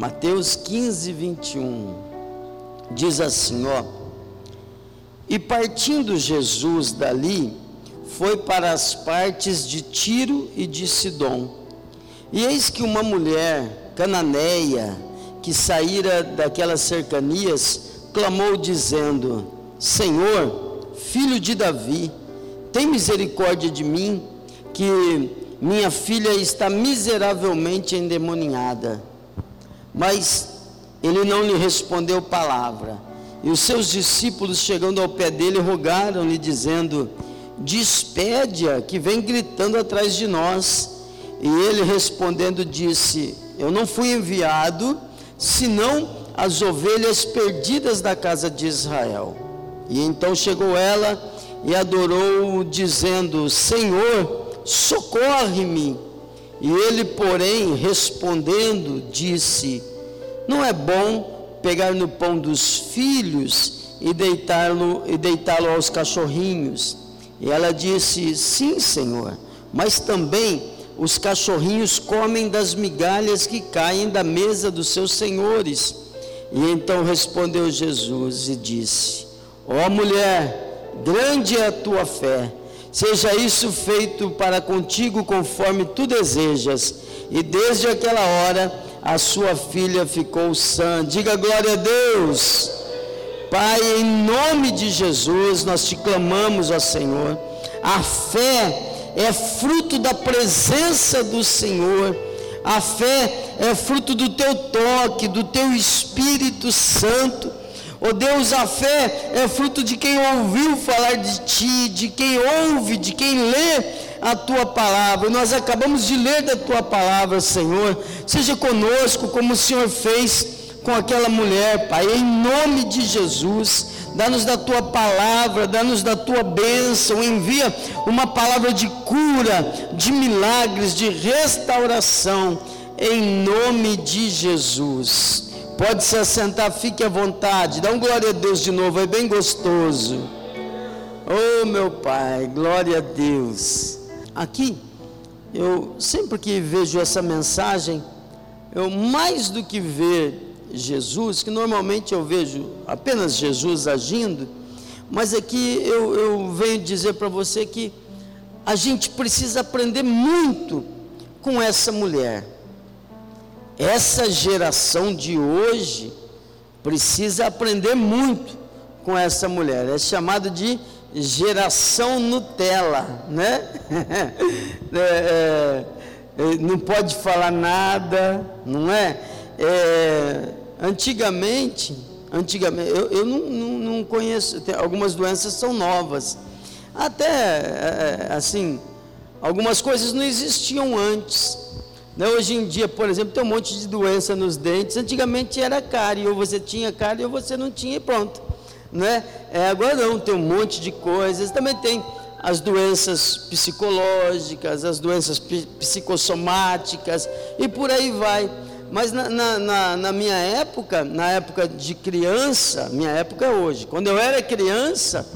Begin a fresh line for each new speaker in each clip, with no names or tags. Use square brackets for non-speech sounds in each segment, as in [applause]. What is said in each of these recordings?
Mateus 15, 21. Diz assim: ó. E partindo Jesus dali, foi para as partes de Tiro e de Sidom. E eis que uma mulher cananeia, que saíra daquelas cercanias, clamou dizendo: Senhor, filho de Davi, tem misericórdia de mim, que minha filha está miseravelmente endemoniada. Mas ele não lhe respondeu palavra. E os seus discípulos, chegando ao pé dele, rogaram-lhe, dizendo: Despede-a, que vem gritando atrás de nós. E ele respondendo, disse: Eu não fui enviado, senão as ovelhas perdidas da casa de Israel. E então chegou ela e adorou, dizendo: Senhor, socorre-me. E ele, porém, respondendo, disse: Não é bom pegar no pão dos filhos e deitá-lo e deitá-lo aos cachorrinhos. E ela disse: Sim, Senhor, mas também os cachorrinhos comem das migalhas que caem da mesa dos seus senhores. E então respondeu Jesus e disse: Ó oh, mulher, grande é a tua fé Seja isso feito para contigo conforme tu desejas. E desde aquela hora a sua filha ficou sã. Diga glória a Deus. Pai, em nome de Jesus, nós te clamamos, ó Senhor. A fé é fruto da presença do Senhor. A fé é fruto do teu toque, do teu Espírito Santo. Oh Deus, a fé é fruto de quem ouviu falar de ti, de quem ouve, de quem lê a tua palavra. Nós acabamos de ler da tua palavra, Senhor. Seja conosco, como o Senhor fez com aquela mulher, Pai, em nome de Jesus. Dá-nos da tua palavra, dá-nos da tua bênção, envia uma palavra de cura, de milagres, de restauração, em nome de Jesus. Pode se assentar, fique à vontade. Dá um glória a Deus de novo, é bem gostoso. Oh, meu Pai, glória a Deus. Aqui, eu sempre que vejo essa mensagem, eu mais do que ver Jesus, que normalmente eu vejo apenas Jesus agindo, mas aqui eu, eu venho dizer para você que a gente precisa aprender muito com essa mulher. Essa geração de hoje precisa aprender muito com essa mulher. É chamado de geração Nutella, né? [laughs] É, é, é, não pode falar nada, não é? é antigamente, antigamente, eu, eu não, não, não, conheço, algumas doenças são novas. Até, é, assim, algumas coisas não existiam antes. Né? Hoje em dia, por exemplo, tem um monte de doença nos dentes. Antigamente era cárie, ou você tinha cárie ou você não tinha e pronto. Né? É, agora não, tem um monte de coisas. Também tem as doenças psicológicas, as doenças psicossomáticas e por aí vai. Mas na, na, na, minha época, na época de criança, minha época é hoje, quando eu era criança,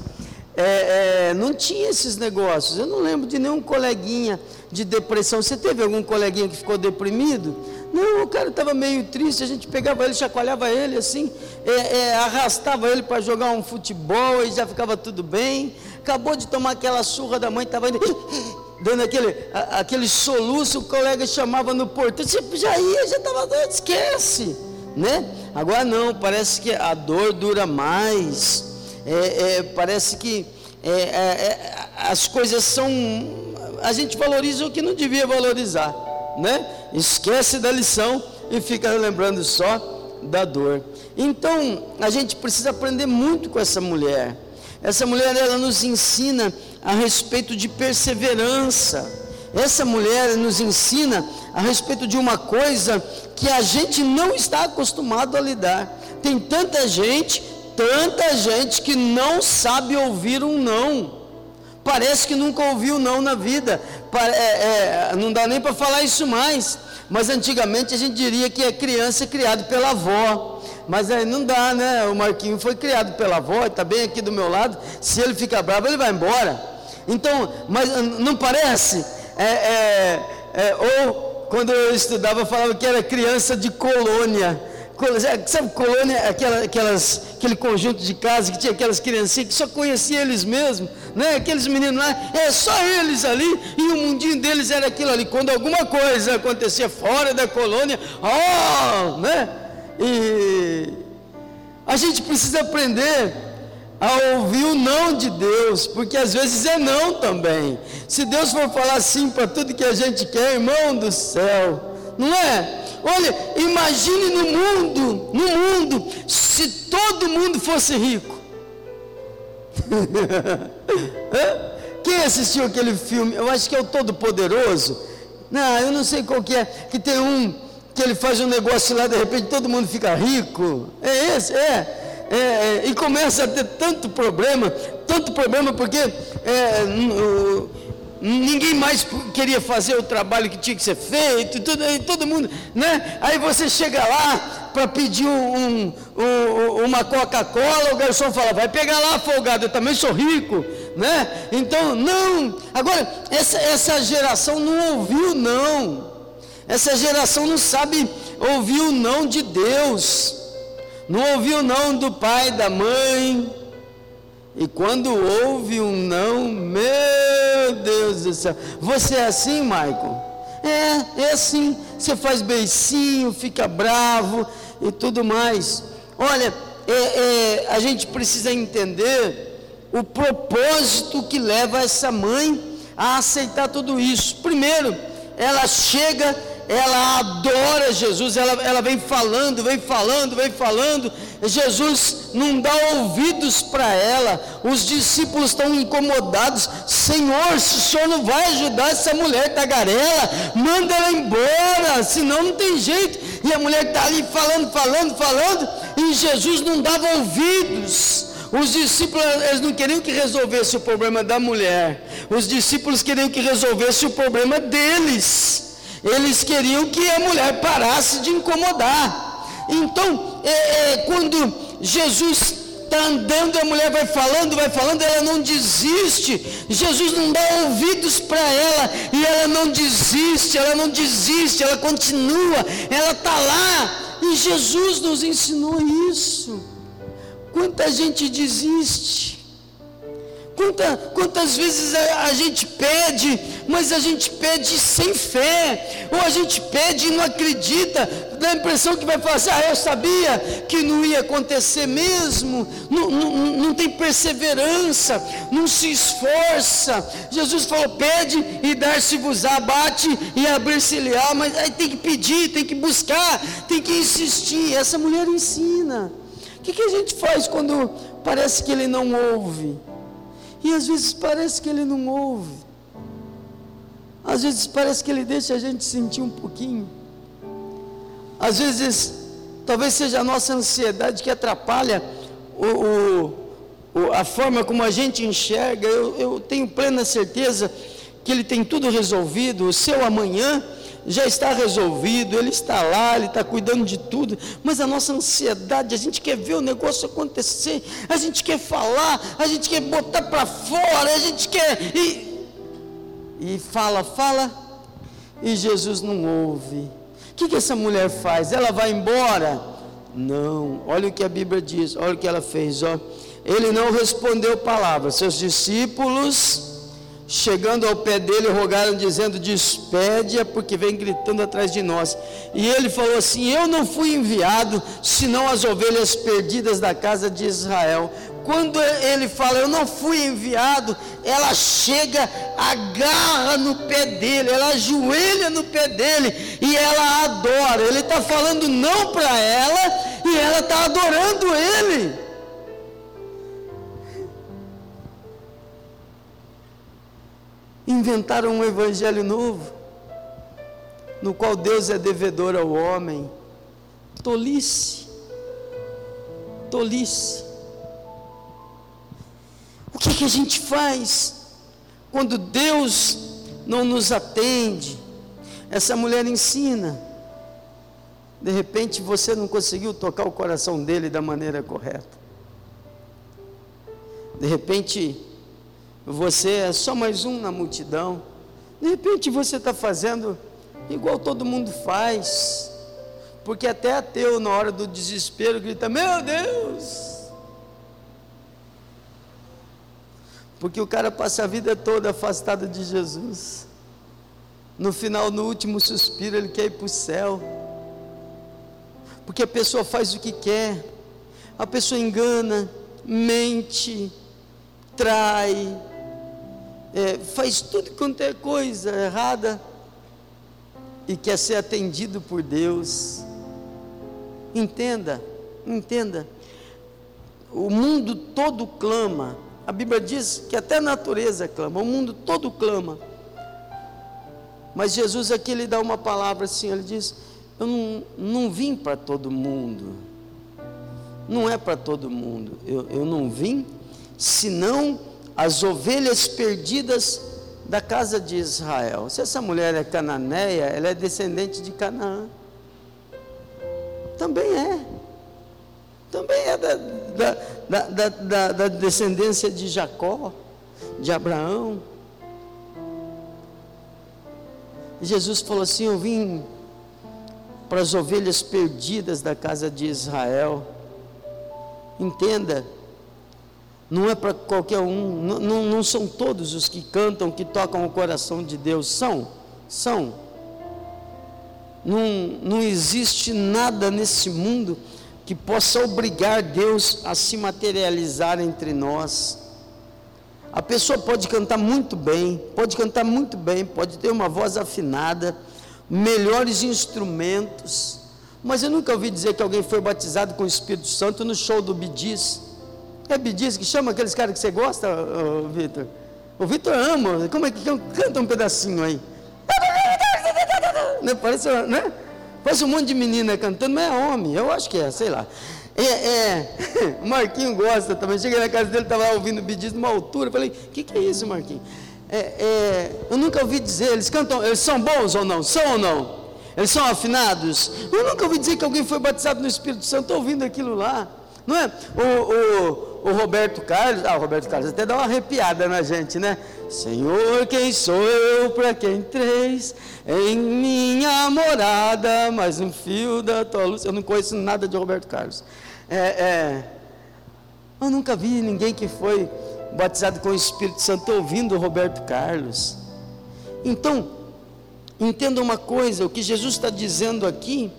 é, é, não tinha esses negócios. Eu não lembro de nenhum coleguinha de depressão. Você teve algum coleguinha que ficou deprimido? Não, o cara estava meio triste, a gente pegava ele, chacoalhava ele assim, é, é, arrastava ele para jogar um futebol e já ficava tudo bem. Acabou de tomar aquela surra da mãe, estava [laughs] dando aquele, aquele soluço, o colega chamava no portão, você já ia, já estava doido, esquece. Né? Agora não, parece que a dor dura mais, é, é parece que é, é, as coisas são a gente valoriza o que não devia valorizar, né? Esquece da lição e fica lembrando só da dor. Então, a gente precisa aprender muito com essa mulher. Essa mulher ela nos ensina a respeito de perseverança. Essa mulher nos ensina a respeito de uma coisa que a gente não está acostumado a lidar. Tem tanta gente, tanta gente que não sabe ouvir um não. Parece que nunca ouviu não na vida. É, é, não dá nem para falar isso mais. Mas antigamente a gente diria que é criança criado pela avó. Mas aí não dá, né? O Marquinho foi criado pela avó, está bem aqui do meu lado. Se ele ficar bravo, ele vai embora. Então, mas não parece? É, é, é ou quando eu estudava, falava que era criança de colônia. Sabe, colônia, aquela, aquelas, aquele conjunto de casas que tinha aquelas criancinhas que só conhecia eles mesmos, né? Aqueles meninos lá, é só eles ali, e o mundinho deles era aquilo ali. Quando alguma coisa acontecia fora da colônia, oh, né? E a gente precisa aprender a ouvir o não de Deus, porque às vezes é não também. Se Deus for falar sim para tudo que a gente quer, irmão do céu, não é? Olha, imagine no mundo, no mundo, se todo mundo fosse rico. [laughs] Quem assistiu aquele filme? Eu acho que é o Todo Poderoso. Não, eu não sei qual que é. Que tem um que ele faz um negócio lá, de repente todo mundo fica rico. É esse? É. é, é e começa a ter tanto problema, tanto problema, porque é, ninguém mais queria fazer o trabalho que tinha que ser feito, tudo, todo mundo, né? Aí você chega lá para pedir um, um, uma Coca-Cola, o garçom fala, vai pegar lá, folgado, eu também sou rico, né? Então, não, agora, essa, essa geração não ouviu não, essa geração não sabe ouvir o não de Deus, não ouviu não do pai, da mãe, e quando ouve um não, meu Deus do céu, você é assim, Michael? É, é assim. Você faz beicinho, fica bravo e tudo mais. Olha, é, é, a gente precisa entender o propósito que leva essa mãe a aceitar tudo isso. Primeiro, ela chega ela adora Jesus, ela, ela vem falando, vem falando, vem falando. Jesus não dá ouvidos para ela. Os discípulos estão incomodados. Senhor, se o senhor não vai ajudar essa mulher tagarela, manda ela embora, senão não tem jeito. E a mulher está ali falando, falando, falando, e Jesus não dava ouvidos. Os discípulos eles não queriam que resolvesse o problema da mulher. Os discípulos queriam que resolvesse o problema deles. Eles queriam que a mulher parasse de incomodar. Então, é, é, quando Jesus está andando, a mulher vai falando, vai falando, ela não desiste. Jesus não dá ouvidos para ela e ela não desiste, ela não desiste, ela continua, ela está lá. E Jesus nos ensinou isso. Quanta gente desiste. Quanta, quantas vezes a, a, gente pede, mas a gente pede sem fé, ou a gente pede e não acredita, dá a impressão que vai fazer, ah, eu sabia que não ia acontecer mesmo, não, não, não tem perseverança, não se esforça. Jesus falou: pede e dar-se-vos-á, bate e abrir-se-lhe-á, mas aí tem que pedir, tem que buscar, tem que insistir. Essa mulher ensina. Que, que a gente faz quando parece que ele não ouve? E às vezes parece que ele não ouve. Às vezes parece que ele deixa a gente sentir um pouquinho. Às vezes, talvez seja a nossa ansiedade que atrapalha o, o, a forma como a gente enxerga. Eu, eu tenho plena certeza que ele tem tudo resolvido. O seu amanhã já está resolvido, Ele está lá, Ele está cuidando de tudo, mas a nossa ansiedade, a gente quer ver o negócio acontecer, a gente quer falar, a gente quer botar para fora, a gente quer. E, e fala, fala, e Jesus não ouve. O que, que essa mulher faz? Ela vai embora? Não, olha o que a Bíblia diz, olha o que ela fez, ó. Ele não respondeu palavras, seus discípulos chegando ao pé dele, rogaram, dizendo: Despede-a, porque vem gritando atrás de nós. E ele falou assim: Eu não fui enviado, senão as ovelhas perdidas da casa de Israel. Quando ele fala, Eu não fui enviado, ela chega, agarra no pé dele, ela ajoelha no pé dele e ela adora. Ele está falando não para ela e ela está adorando ele. Inventaram um evangelho novo, no qual Deus é devedor ao homem. Tolice. Tolice. O que, que a gente faz quando Deus não nos atende? Essa mulher ensina. De repente você não conseguiu tocar o coração dele da maneira correta. De repente você é só mais um na multidão. De repente você está fazendo igual todo mundo faz. Porque até ateu, na hora do desespero, grita: Meu Deus! Porque o cara passa a vida toda afastado de Jesus. No final, no último suspiro, ele quer ir para o céu. Porque a pessoa faz o que quer, a pessoa engana, mente, trai, é, faz tudo quanto é coisa errada e quer ser atendido por Deus. Entenda, entenda. O mundo todo clama. A Bíblia diz que até a natureza clama, o mundo todo clama. Mas Jesus aqui ele dá uma palavra assim, ele diz: Eu não, não vim para todo mundo. Não é para todo mundo. Eu, eu não vim, senão as ovelhas perdidas da casa de Israel. Se essa mulher é cananeia, ela é descendente de Canaã. Também é. Também é da, da, da, da, da descendência de Jacó, de Abraão. Jesus falou assim: Eu vim para as ovelhas perdidas da casa de Israel. Entenda, não é para qualquer um, não, não, são todos os que cantam, que tocam o coração de Deus, são, são. Não, não existe nada nesse mundo que possa obrigar Deus a se materializar entre nós. A pessoa pode cantar muito bem, pode cantar muito bem, pode ter uma voz afinada, melhores instrumentos, mas eu nunca ouvi dizer que alguém foi batizado com o Espírito Santo no show do Bidiz. É Bidiz que chama aqueles caras que você gosta, Vitor? O Vitor ama, como é que canta um pedacinho aí? Né? Parece, né? Parece um monte de menina cantando, mas é homem, eu acho que é, sei lá. É, é, [laughs] o Marquinho gosta também. Cheguei na casa dele, estava ouvindo Bidiz numa altura. Falei, o que, que é isso, Marquinho? É, é, eu nunca ouvi dizer, eles cantam, eles são bons ou não? São ou não? Eles são afinados? Eu nunca ouvi dizer que alguém foi batizado no Espírito Santo, estou ouvindo aquilo lá. Não é? O, o, o Roberto Carlos, ah, o Roberto Carlos até dá uma arrepiada na gente, né? Senhor, quem sou eu para que entreis em minha morada, mais um fio da tua luz. Eu não conheço nada de Roberto Carlos. É, é, eu nunca vi ninguém que foi batizado com o Espírito Santo ouvindo Roberto Carlos. Então, entenda uma coisa: o que Jesus está dizendo aqui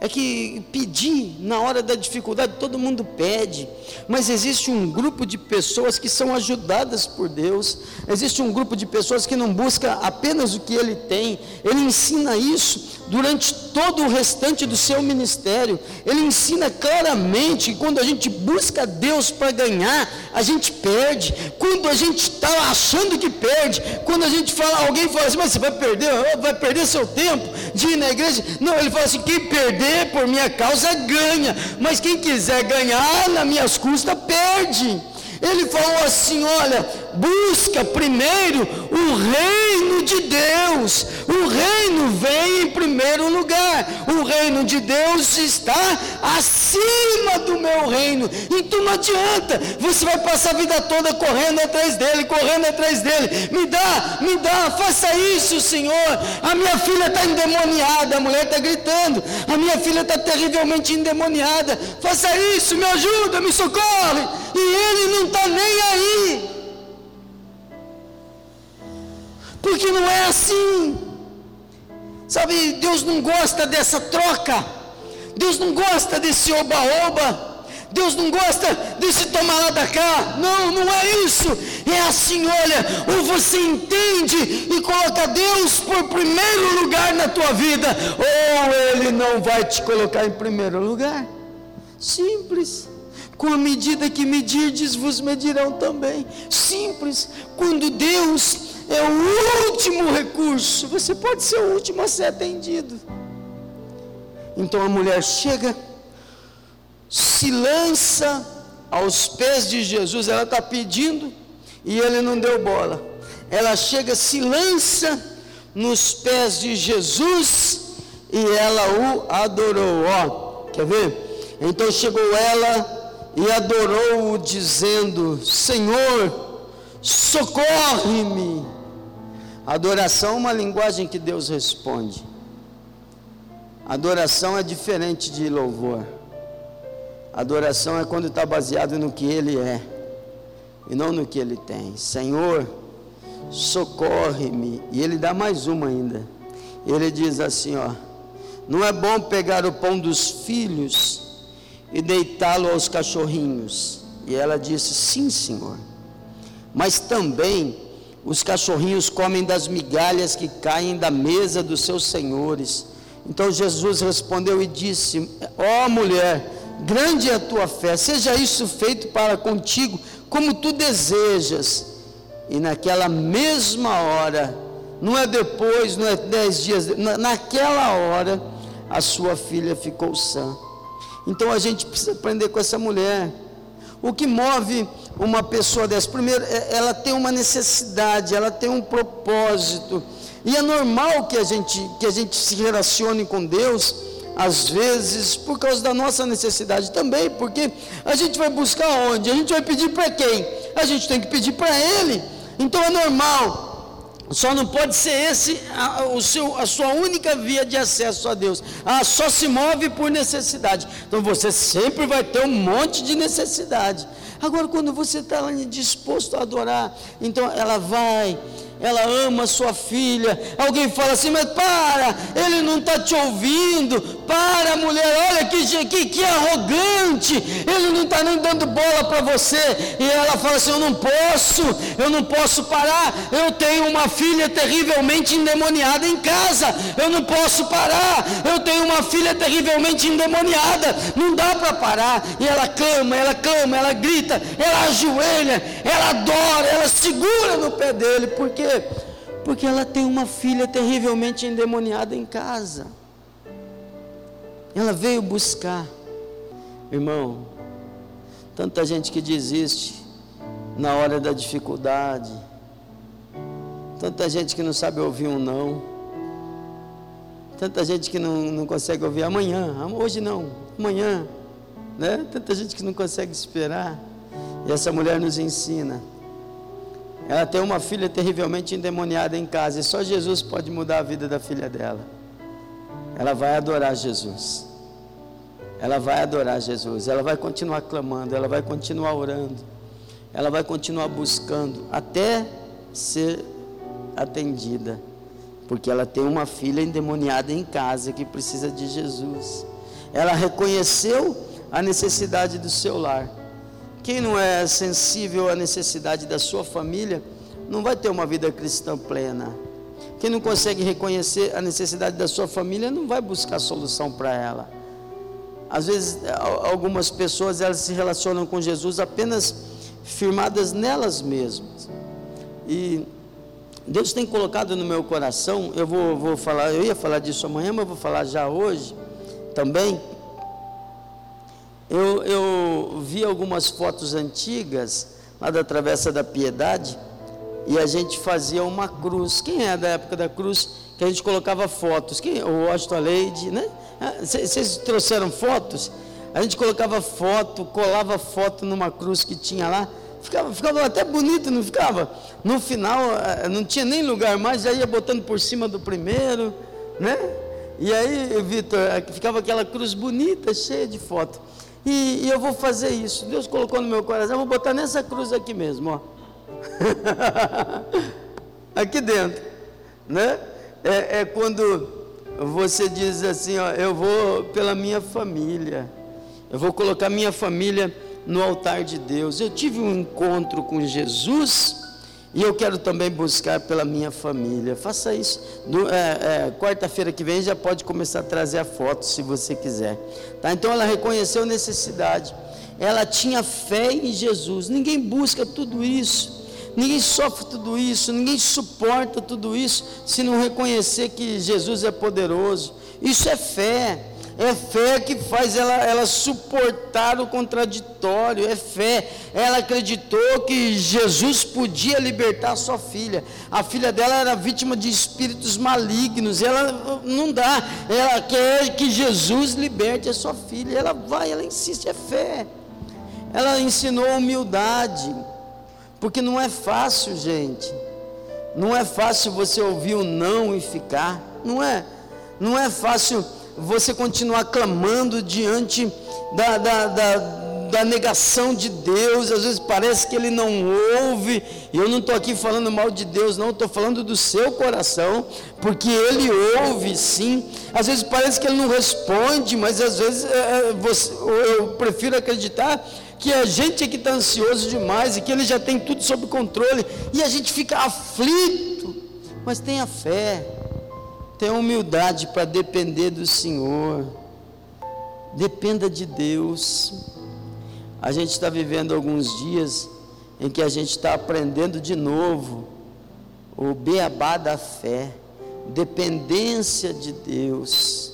é que pedir na hora da dificuldade, todo mundo pede, mas existe um grupo de pessoas que são ajudadas por Deus, existe um grupo de pessoas que não busca apenas o que ele tem, ele ensina isso durante todo o restante do seu ministério, ele ensina claramente que quando a gente busca Deus para ganhar, a gente perde, quando a gente está achando que perde, quando a gente fala, alguém fala assim, mas você vai perder, vai perder seu tempo de ir na igreja, não, ele fala assim, quem perder, perder por minha causa ganha, mas quem quiser ganhar nas minhas custas perde. Ele falou assim: olha, busca primeiro o reino de Deus. O reino vem em primeiro lugar. O reino de Deus está acima do meu reino. Então não adianta, você vai passar a vida toda correndo atrás dele, correndo atrás dele. Me dá, me dá, faça isso, Senhor. A minha filha está endemoniada, a mulher está gritando. A minha filha está terrivelmente endemoniada. Faça isso, me ajuda, me socorre. E ele não está nem aí. Porque não é assim. Sabe, Deus não gosta dessa troca. Deus não gosta desse oba-oba. Deus não gosta desse tomar lá da cá. Não, não é isso. É assim, olha, ou você entende e coloca Deus por primeiro lugar na tua vida, ou Ele não vai te colocar em primeiro lugar. Simples. Com a medida que medirdes, vos medirão também. Simples. Quando Deus é o último recurso, você pode ser o último a ser atendido. Então a mulher chega, se lança aos pés de Jesus, ela está pedindo e ele não deu bola. Ela chega, se lança nos pés de Jesus e ela o adorou. Ó, quer ver? Então chegou ela e adorou-o, dizendo: Senhor, socorre-me. Adoração é uma linguagem que Deus responde. Adoração é diferente de louvor. Adoração é quando está baseado no que Ele é e não no que Ele tem. Senhor, socorre-me. E Ele dá mais uma ainda. Ele diz assim: ó, não é bom pegar o pão dos filhos e deitá-lo aos cachorrinhos. E ela disse: sim, Senhor. Mas também os cachorrinhos comem das migalhas que caem da mesa dos seus senhores. Então Jesus respondeu e disse: Ó oh, mulher, grande é a tua fé, seja isso feito para contigo, como tu desejas. E naquela mesma hora, não é depois, não é dez dias, naquela hora, a sua filha ficou sã. Então a gente precisa aprender com essa mulher. O que move uma pessoa dessa? Primeiro, é, ela tem uma necessidade, ela tem um propósito. E é normal que a gente, que a gente se relacione com Deus, às vezes, por causa da nossa necessidade também, porque a gente vai buscar onde? A gente vai pedir para quem? A gente tem que pedir para Ele. Então é normal. Só não pode ser esse a, o seu, a sua única via de acesso a Deus. Ah, só se move por necessidade. Então você sempre vai ter um monte de necessidade. Agora, quando você está disposto a adorar, então ela vai ela ama sua filha. Alguém fala assim, mas para, ele não está te ouvindo. Para, mulher, olha que, que, que arrogante. Ele não está nem dando bola para você. E ela fala assim: Eu não posso, eu não posso parar. Eu tenho uma filha terrivelmente endemoniada em casa. Eu não posso parar. Eu tenho uma filha terrivelmente endemoniada. Não dá para parar. E ela clama, ela clama, ela grita, ela ajoelha, ela adora, ela segura no pé dele. Porque quê? Porque ela tem uma filha terrivelmente endemoniada em casa. Ela veio buscar. Irmão, tanta gente que desiste na hora da dificuldade. Tanta gente que não sabe ouvir um não. Tanta gente que não, não consegue ouvir amanhã, hoje não, amanhã. Né? Tanta gente que não consegue esperar. E essa mulher nos ensina ela tem uma filha terrivelmente endemoniada em casa e só Jesus pode mudar a vida da filha dela. Ela vai adorar Jesus. Ela vai adorar Jesus. Ela vai continuar clamando, ela vai continuar orando. Ela vai continuar buscando até ser atendida. Porque ela tem uma filha endemoniada em casa que precisa de Jesus. Ela reconheceu a necessidade do seu lar. Quem não é sensível à necessidade da sua família, não vai ter uma vida cristã plena. Quem não consegue reconhecer a necessidade da sua família, não vai buscar solução para ela. Às vezes, algumas pessoas elas se relacionam com Jesus apenas firmadas nelas mesmas. E Deus tem colocado no meu coração, eu vou, vou falar, eu ia falar disso amanhã, mas vou falar já hoje também, eu, eu vi algumas fotos antigas, lá da Travessa da Piedade, e a gente fazia uma cruz. Quem é da época da cruz? Que a gente colocava fotos. Quem? O Washington Leide, né? Vocês ah, trouxeram fotos? A gente colocava foto, colava foto numa cruz que tinha lá. Ficava, ficava até bonito, não ficava? No final, eh, não tinha nem lugar mais, já ia botando por cima do primeiro, né? E aí, Vitor, eh, ficava aquela cruz bonita, cheia de foto. E, e, eu vou fazer isso. Deus colocou no meu coração, eu vou botar nessa cruz aqui mesmo, ó. [laughs] aqui dentro, né? É, é, quando você diz assim, ó, eu vou pela minha família. Eu vou colocar minha família no altar de Deus. Eu tive um encontro com Jesus e eu quero também buscar pela minha família. Faça isso. É, é, Quarta-feira que vem já pode começar a trazer a foto, se você quiser. Tá? Então ela reconheceu necessidade. Ela tinha fé em Jesus. Ninguém busca tudo isso. Ninguém sofre tudo isso. Ninguém suporta tudo isso se não reconhecer que Jesus é poderoso. Isso é fé. É fé que faz ela, ela suportar o contraditório. É fé. Ela acreditou que Jesus podia libertar sua filha. A filha dela era vítima de espíritos malignos. Ela não dá. Ela quer que Jesus liberte a sua filha. Ela vai, ela insiste. É fé. Ela ensinou humildade. Porque não é fácil, gente. Não é fácil você ouvir o não e ficar. Não é. Não é fácil você continuar clamando diante da, da, da, da negação de Deus, às vezes parece que Ele não ouve, e eu não estou aqui falando mal de Deus, não, estou falando do seu coração, porque Ele ouve sim, às vezes parece que Ele não responde, mas às vezes é, você, eu prefiro acreditar que a gente é que está ansioso demais e que Ele já tem tudo sob controle, e a gente fica aflito, mas tenha fé, tenha humildade para depender do Senhor, dependa de Deus. A gente está vivendo alguns dias em que a gente está aprendendo de novo o beabá da fé, dependência de Deus,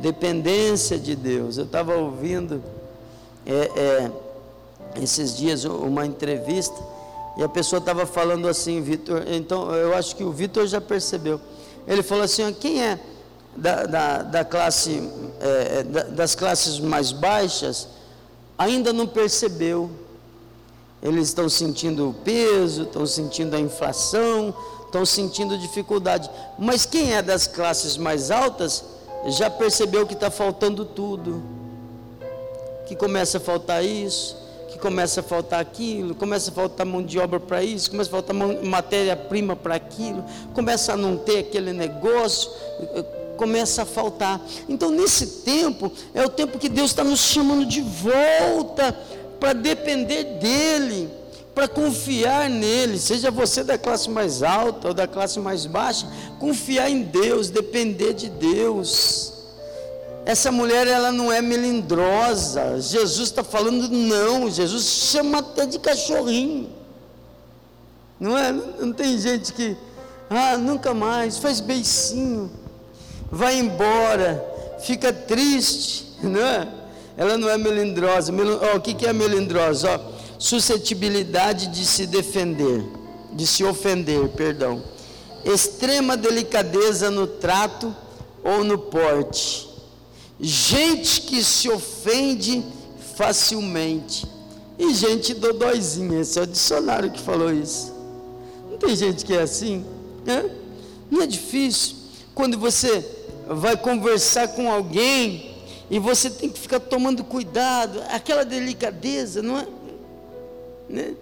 dependência de Deus. Eu estava ouvindo é, é, esses dias uma entrevista e a pessoa estava falando assim, Vitor. Então eu acho que o Vitor já percebeu. Ele falou assim: quem é da, da, da classe é, é das classes mais baixas ainda não percebeu. Eles estão sentindo o peso, estão sentindo a inflação, estão sentindo dificuldade. Mas quem é das classes mais altas já percebeu que está faltando tudo. Que começa a faltar isso, que começa a faltar aquilo, começa a faltar mão de obra para isso, começa a faltar matéria-prima para aquilo, começa a não ter aquele negócio, começa a faltar. Então, nesse tempo, é o tempo que Deus está nos chamando de volta para depender dEle, para confiar nele, seja você da classe mais alta ou da classe mais baixa, confiar em Deus, depender de Deus. Essa mulher, ela não é melindrosa. Jesus está falando, não. Jesus chama até de cachorrinho. Não é? Não tem gente que, ah, nunca mais, faz beicinho vai embora, fica triste, [laughs] não é? Ela não é melindrosa. Oh, o que, que é melindrosa? Oh, suscetibilidade de se defender, de se ofender, perdão. Extrema delicadeza no trato ou no porte. Gente que se ofende facilmente. E gente dodóizinha, esse é o dicionário que falou isso. Não tem gente que é assim? Né? Não é difícil. Quando você vai conversar com alguém e você tem que ficar tomando cuidado, aquela delicadeza, não é? Né?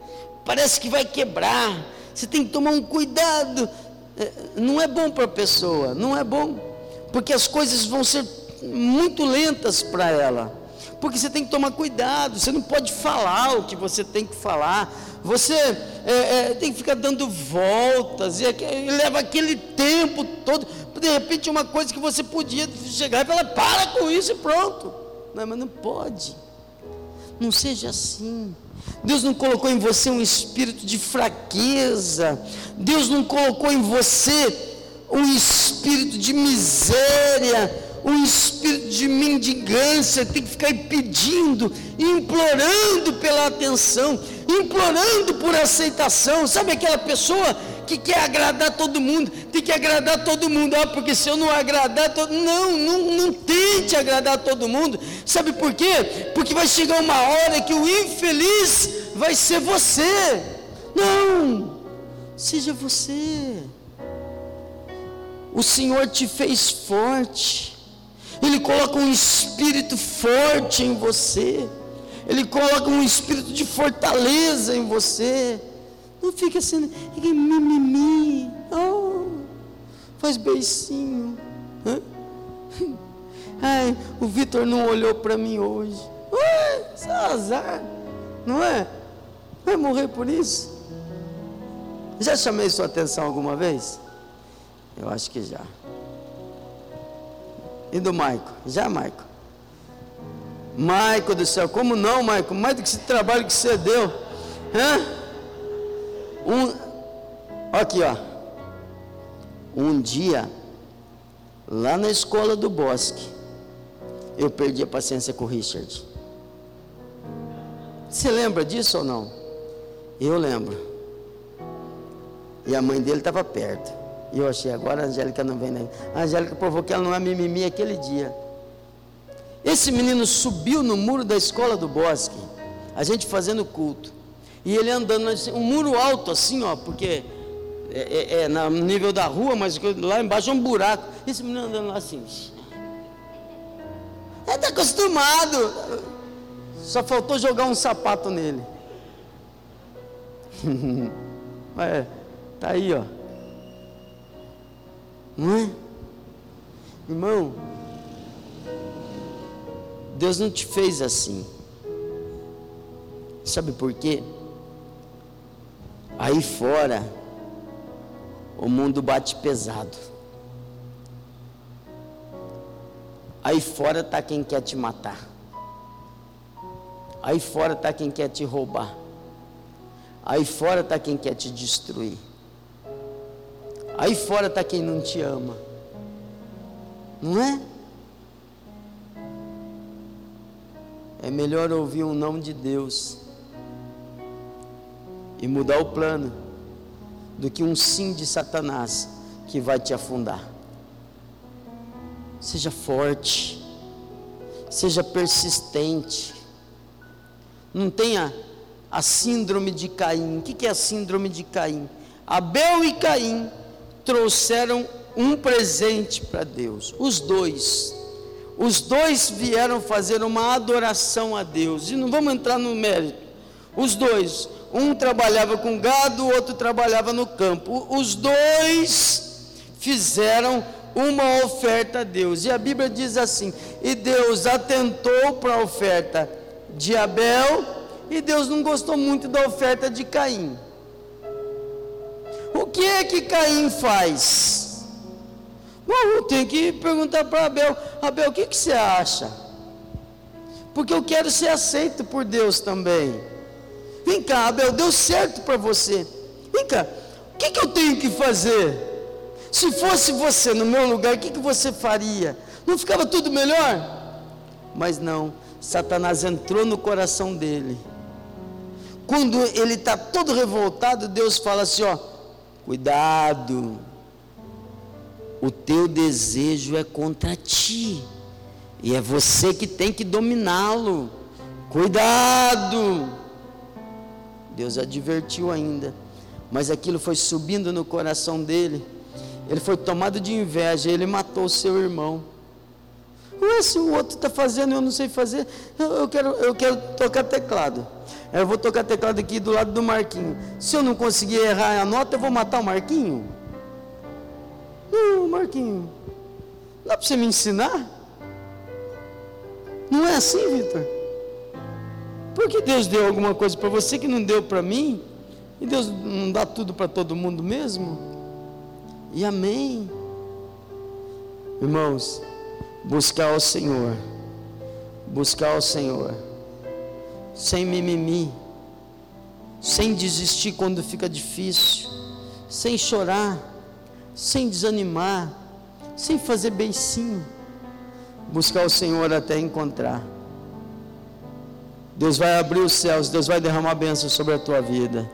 Parece que vai quebrar. Você tem que tomar um cuidado. É, não é bom para a pessoa, não é bom, porque as coisas vão ser muito lentas para ela. Porque você tem que tomar cuidado, você não pode falar o que você tem que falar, você é, é, tem que ficar dando voltas, e, e leva aquele tempo todo de repente uma coisa que você podia chegar e falar, para com isso e pronto. Não, mas não pode. Não seja assim. Deus não colocou em você um espírito de fraqueza. Deus não colocou em você um espírito de miséria, um espírito de mendigância. Tem que ficar pedindo, implorando pela atenção, implorando por aceitação. Sabe aquela pessoa que quer agradar todo mundo, tem que agradar todo mundo, ah, porque se eu não agradar todo não, não, não tente agradar todo mundo, sabe por quê? Porque vai chegar uma hora que o infeliz vai ser você, não, seja você, o Senhor te fez forte, Ele coloca um espírito forte em você, Ele coloca um espírito de fortaleza em você, não fica sendo mimimi. Oh, faz beicinho. [laughs] Ai, o Vitor não olhou para mim hoje. Ué, isso é azar. Não é? Vai morrer por isso? Já chamei sua atenção alguma vez? Eu acho que já. E do Maico? Já, Maico? Maico do céu, como não, Maico? Mais do que esse trabalho que você deu. Hã? Um, aqui, ó. Um dia, lá na escola do Bosque, eu perdi a paciência com o Richard. Você lembra disso ou não? Eu lembro. E a mãe dele estava perto. E eu achei, agora a Angélica não vem nem. A Angélica provou que ela não é mimimi aquele dia. Esse menino subiu no muro da escola do bosque, a gente fazendo culto. E ele andando, um muro alto assim, ó, porque é, é, é no nível da rua, mas lá embaixo é um buraco. Esse menino andando lá assim. está acostumado. Só faltou jogar um sapato nele. [laughs] é, tá aí, ó. Não é? Irmão, Deus não te fez assim. Sabe por quê? Aí fora, o mundo bate pesado. Aí fora está quem quer te matar. Aí fora está quem quer te roubar. Aí fora está quem quer te destruir. Aí fora está quem não te ama. Não é? É melhor ouvir o nome de Deus e mudar o plano do que um sim de Satanás que vai te afundar. Seja forte, seja persistente. Não tenha a síndrome de Caim. O que é a síndrome de Caim? Abel e Caim trouxeram um presente para Deus, os dois. Os dois vieram fazer uma adoração a Deus, e não vamos entrar no mérito. Os dois, um trabalhava com gado, o outro trabalhava no campo. Os dois fizeram uma oferta a Deus. E a Bíblia diz assim: E Deus atentou para a oferta de Abel, e Deus não gostou muito da oferta de Caim. O que é que Caim faz? Bom, eu tenho que perguntar para Abel: Abel, o que, que você acha? Porque eu quero ser aceito por Deus também. Vem cá, Abel, deu certo para você. Vem cá, o que, que eu tenho que fazer? Se fosse você no meu lugar, o que, que você faria? Não ficava tudo melhor? Mas não, Satanás entrou no coração dele. Quando ele está todo revoltado, Deus fala assim: ó, cuidado, o teu desejo é contra ti, e é você que tem que dominá-lo. Cuidado. Deus advertiu ainda, mas aquilo foi subindo no coração dele. Ele foi tomado de inveja, ele matou o seu irmão. Ué, se o outro está fazendo eu não sei fazer, eu quero, eu quero tocar teclado. Eu vou tocar teclado aqui do lado do Marquinho. Se eu não conseguir errar a nota, eu vou matar o Marquinho? Não, Marquinho. Não dá para você me ensinar? Não é assim, Vitor? Porque Deus deu alguma coisa para você que não deu para mim? E Deus não dá tudo para todo mundo mesmo? E amém. Irmãos, buscar o Senhor, buscar o Senhor, sem mimimi, sem desistir quando fica difícil, sem chorar, sem desanimar, sem fazer beicinho, buscar o Senhor até encontrar. Deus vai abrir os céus, Deus vai derramar bênção sobre a tua vida.